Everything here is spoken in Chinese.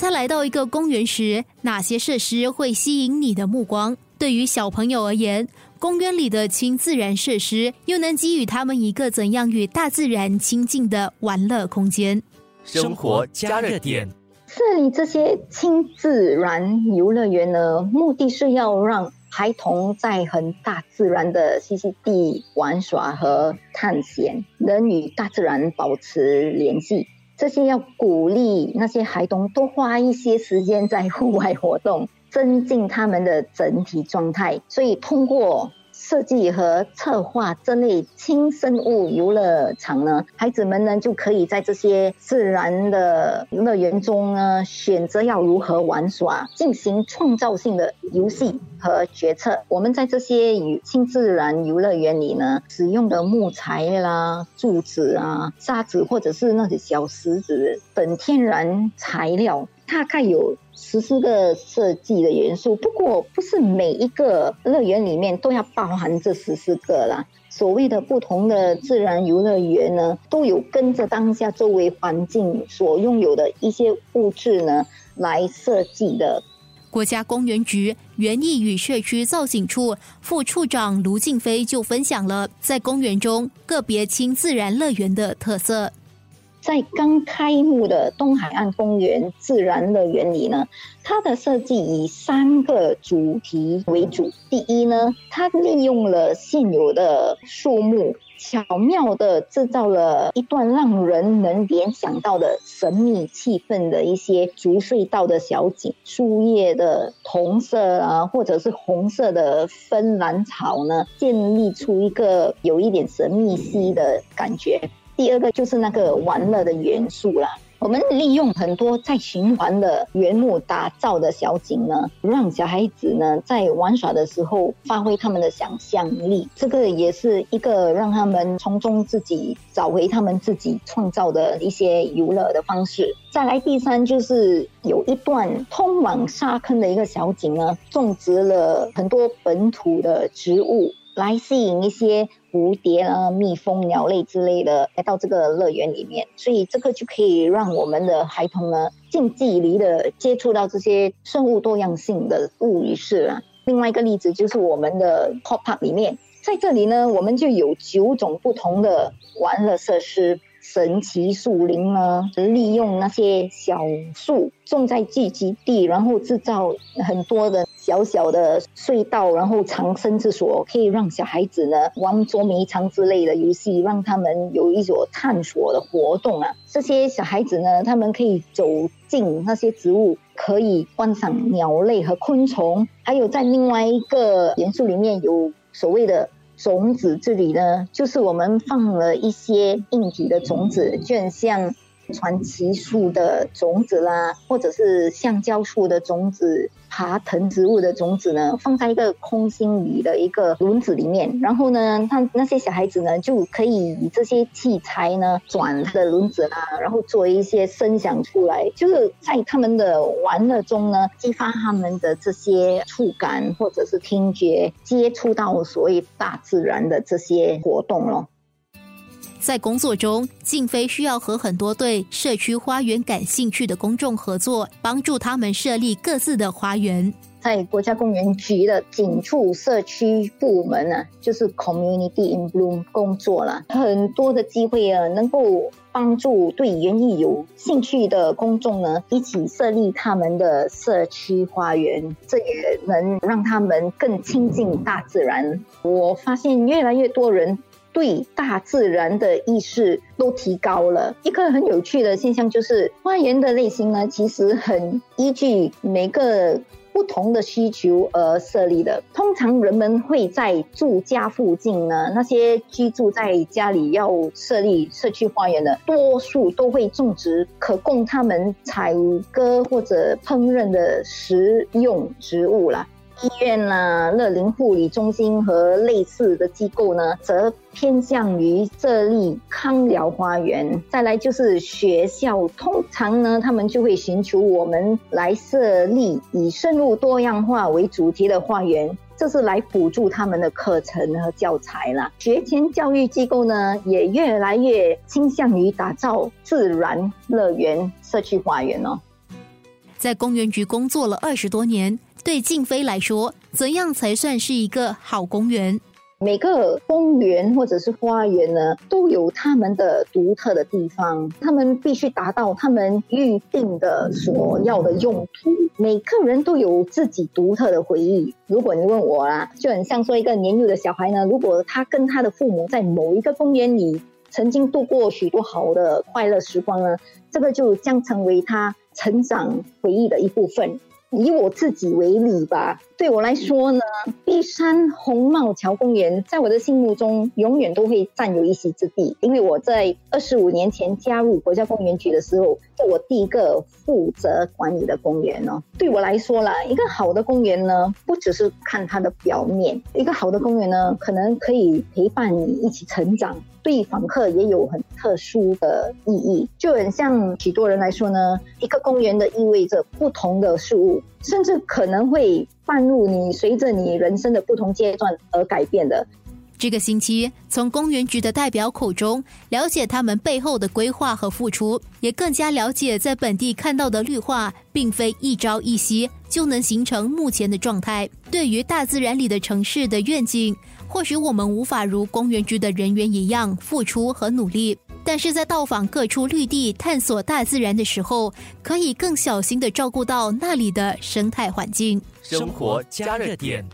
在来到一个公园时，哪些设施会吸引你的目光？对于小朋友而言，公园里的亲自然设施又能给予他们一个怎样与大自然亲近的玩乐空间？生活加热点，设立这些亲自然游乐园呢，目的是要让孩童在很大自然的栖息地玩耍和探险，能与大自然保持联系。这些要鼓励那些孩童多花一些时间在户外活动。增进他们的整体状态，所以通过。设计和策划这类轻生物游乐场呢，孩子们呢就可以在这些自然的乐园中呢，选择要如何玩耍，进行创造性的游戏和决策。我们在这些与轻自然游乐园里呢，使用的木材啦、柱子啊、沙子或者是那些小石子等天然材料，大概有。十四个设计的元素，不过不是每一个乐园里面都要包含这十四个啦。所谓的不同的自然游乐园呢，都有跟着当下周围环境所拥有的一些物质呢来设计的。国家公园局园艺与社区造景处副处长卢静飞就分享了在公园中个别亲自然乐园的特色。在刚开幕的东海岸公园自然乐园里呢，它的设计以三个主题为主。第一呢，它利用了现有的树木，巧妙的制造了一段让人能联想到的神秘气氛的一些竹隧道的小景，树叶的同色啊，或者是红色的芬兰草呢，建立出一个有一点神秘兮的感觉。第二个就是那个玩乐的元素啦。我们利用很多在循环的原木打造的小景呢，让小孩子呢在玩耍的时候发挥他们的想象力。这个也是一个让他们从中自己找回他们自己创造的一些游乐的方式。再来第三就是有一段通往沙坑的一个小景呢，种植了很多本土的植物。来吸引一些蝴蝶啊、蜜蜂、鸟类之类的来到这个乐园里面，所以这个就可以让我们的孩童呢近距离的接触到这些生物多样性的物语是啊。另外一个例子就是我们的 Pop Park 里面，在这里呢，我们就有九种不同的玩乐设施。神奇树林呢，利用那些小树种在聚集地，然后制造很多的小小的隧道，然后藏身之所，可以让小孩子呢玩捉迷藏之类的游戏，让他们有一所探索的活动啊。这些小孩子呢，他们可以走进那些植物，可以观赏鸟类和昆虫，还有在另外一个元素里面有所谓的。种子这里呢，就是我们放了一些硬体的种子，就像。传奇树的种子啦，或者是橡胶树的种子、爬藤植物的种子呢，放在一个空心里的一个轮子里面，然后呢，他那些小孩子呢，就可以以这些器材呢转的轮子啦，然后做一些声响出来，就是在他们的玩乐中呢，激发他们的这些触感或者是听觉，接触到所谓大自然的这些活动咯。在工作中，静飞需要和很多对社区花园感兴趣的公众合作，帮助他们设立各自的花园。在国家公园局的警处社区部门呢，就是 Community in Bloom 工作了，很多的机会啊，能够帮助对园艺有兴趣的公众呢，一起设立他们的社区花园，这也能让他们更亲近大自然。我发现越来越多人。对大自然的意识都提高了。一个很有趣的现象就是，花园的类型呢，其实很依据每个不同的需求而设立的。通常人们会在住家附近呢，那些居住在家里要设立社区花园的，多数都会种植可供他们采割或者烹饪的食用植物啦。医院啦、乐龄护理中心和类似的机构呢，则偏向于设立康疗花园。再来就是学校，通常呢，他们就会寻求我们来设立以生物多样化为主题的花园，这是来辅助他们的课程和教材啦。学前教育机构呢，也越来越倾向于打造自然乐园、社区花园哦。在公园局工作了二十多年，对静飞来说，怎样才算是一个好公园？每个公园或者是花园呢，都有他们的独特的地方，他们必须达到他们预定的所要的用途。每个人都有自己独特的回忆。如果你问我啦，就很像说一个年幼的小孩呢，如果他跟他的父母在某一个公园里曾经度过许多好的快乐时光呢，这个就将成为他成长回忆的一部分。以我自己为例吧，对我来说呢，碧山红帽桥公园在我的心目中永远都会占有一席之地。因为我在二十五年前加入国家公园局的时候，是我第一个负责管理的公园哦。对我来说啦，一个好的公园呢，不只是看它的表面，一个好的公园呢，可能可以陪伴你一起成长。对访客也有很特殊的意义，就很像许多人来说呢，一个公园的意味着不同的事物，甚至可能会伴入你随着你人生的不同阶段而改变的。这个星期从公园局的代表口中了解他们背后的规划和付出，也更加了解在本地看到的绿化并非一朝一夕就能形成目前的状态。对于大自然里的城市的愿景。或许我们无法如公园局的人员一样付出和努力，但是在到访各处绿地、探索大自然的时候，可以更小心的照顾到那里的生态环境。生活加热点。